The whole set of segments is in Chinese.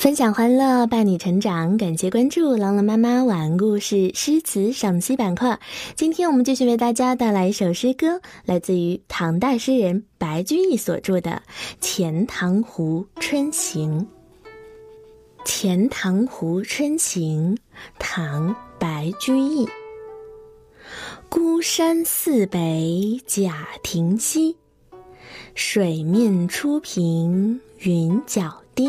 分享欢乐，伴你成长。感谢关注朗朗妈妈晚安故事诗词赏析板块。今天我们继续为大家带来一首诗歌，来自于唐代诗人白居易所著的《钱塘湖春行》。《钱塘湖春行》唐·白居易。孤山寺北贾亭西，水面初平云脚低。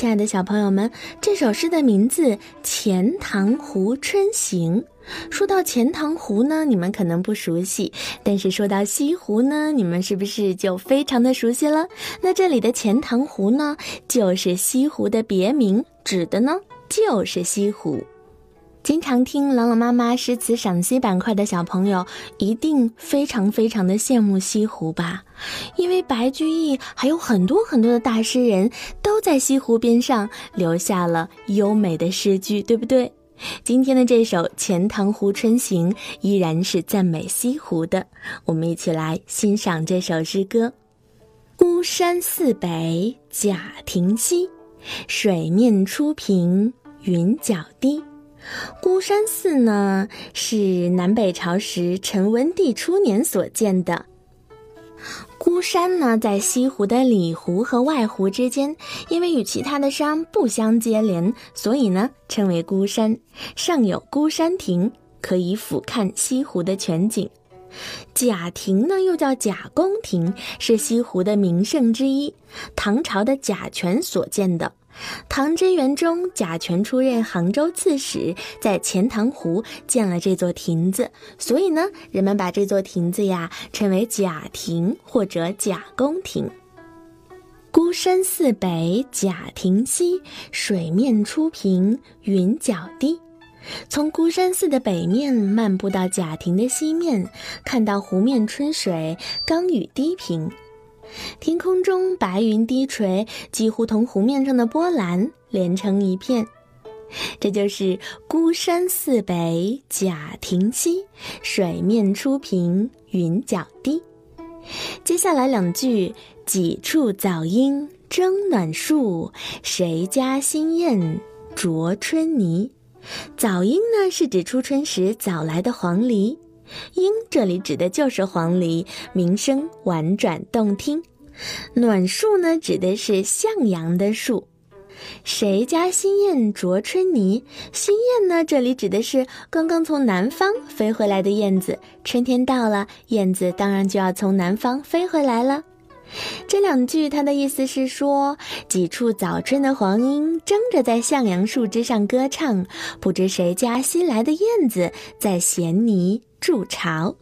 亲爱的小朋友们，这首诗的名字《钱塘湖春行》。说到钱塘湖呢，你们可能不熟悉；但是说到西湖呢，你们是不是就非常的熟悉了？那这里的钱塘湖呢，就是西湖的别名，指的呢就是西湖。经常听朗朗妈妈诗词赏析板块的小朋友，一定非常非常的羡慕西湖吧？因为白居易还有很多很多的大诗人都在西湖边上留下了优美的诗句，对不对？今天的这首《钱塘湖春行》依然是赞美西湖的，我们一起来欣赏这首诗歌：孤山寺北贾亭西，水面初平云脚低。孤山寺呢，是南北朝时陈文帝初年所建的。孤山呢，在西湖的里湖和外湖之间，因为与其他的山不相接连，所以呢称为孤山。上有孤山亭，可以俯瞰西湖的全景。贾亭呢，又叫贾公亭，是西湖的名胜之一，唐朝的贾泉所建的。唐贞元中，贾泉出任杭州刺史，在钱塘湖建了这座亭子，所以呢，人们把这座亭子呀称为贾亭或者贾公亭。孤山寺北贾亭西，水面初平云脚低。从孤山寺的北面漫步到贾亭的西面，看到湖面春水刚与低平。天空中白云低垂，几乎同湖面上的波澜连成一片。这就是孤山寺北贾亭西，水面初平云脚低。接下来两句：几处早莺争暖树，谁家新燕啄春泥。早莺呢，是指初春时早来的黄鹂。莺这里指的就是黄鹂，鸣声婉转动听。暖树呢，指的是向阳的树。谁家新燕啄春泥？新燕呢，这里指的是刚刚从南方飞回来的燕子。春天到了，燕子当然就要从南方飞回来了。这两句它的意思是说，几处早春的黄莺争着在向阳树枝上歌唱，不知谁家新来的燕子在衔泥筑巢。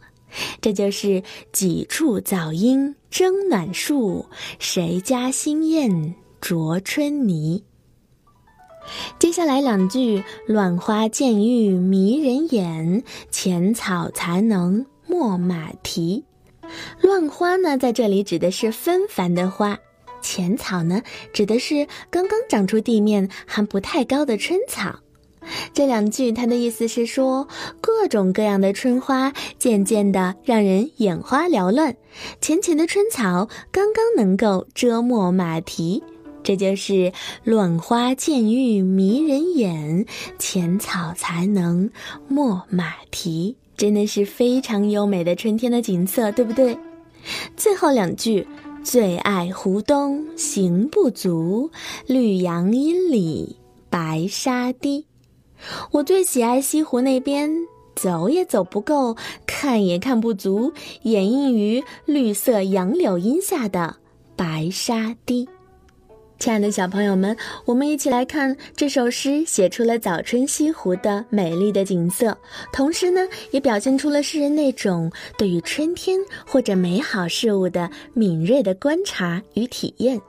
这就是几处早莺争暖树，谁家新燕啄春泥。接下来两句：乱花渐欲迷人眼，浅草才能没马蹄。乱花呢，在这里指的是纷繁的花；浅草呢，指的是刚刚长出地面还不太高的春草。这两句，它的意思是说，各种各样的春花渐渐的让人眼花缭乱，浅浅的春草刚刚能够遮没马蹄。这就是乱花渐欲迷人眼，浅草才能没马蹄。真的是非常优美的春天的景色，对不对？最后两句：最爱湖东行不足，绿杨阴里白沙堤。我最喜爱西湖那边，走也走不够，看也看不足，掩映于绿色杨柳荫下的白沙堤。亲爱的小朋友们，我们一起来看这首诗，写出了早春西湖的美丽的景色，同时呢，也表现出了诗人那种对于春天或者美好事物的敏锐的观察与体验。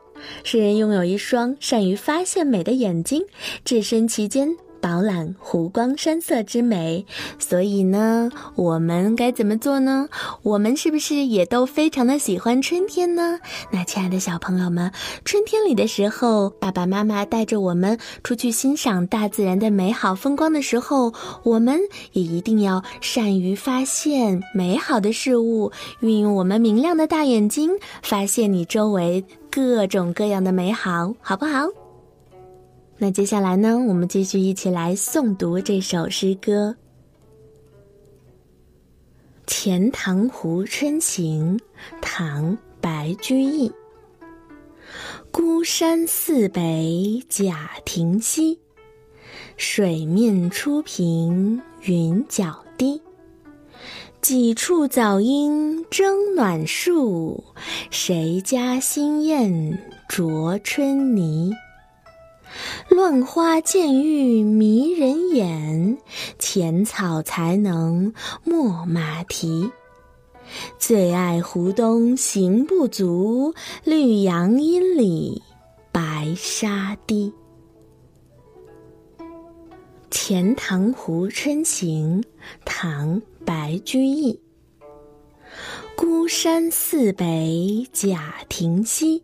诗人拥有一双善于发现美的眼睛，置身其间，饱览湖光山色之美。所以呢，我们该怎么做呢？我们是不是也都非常的喜欢春天呢？那亲爱的小朋友们，春天里的时候，爸爸妈妈带着我们出去欣赏大自然的美好风光的时候，我们也一定要善于发现美好的事物，运用我们明亮的大眼睛，发现你周围各种各样的美好，好不好？那接下来呢，我们继续一起来诵读这首诗歌《钱塘湖春行》，唐·白居易。孤山寺北贾亭西，水面初平云脚低。几处早莺争暖树，谁家新燕啄春泥？乱花渐欲迷人眼，浅草才能没马蹄。最爱湖东行不足，绿杨阴里白沙堤。《钱塘湖春行》唐·白居易。孤山寺北贾亭西。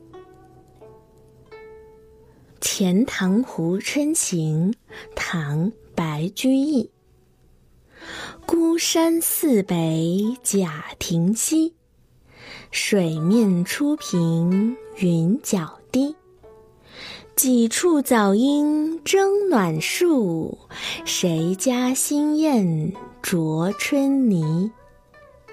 钱塘湖春行》唐·白居易。孤山寺北贾亭西，水面初平云脚低。几处早莺争暖树，谁家新燕啄春泥？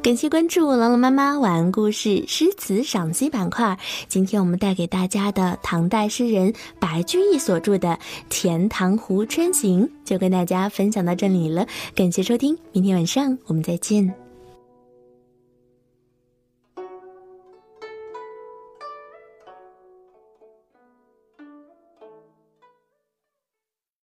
感谢关注朗朗妈妈晚安故事诗词赏析板块。今天我们带给大家的唐代诗人白居易所著的《钱塘湖春行》，就跟大家分享到这里了。感谢收听，明天晚上我们再见。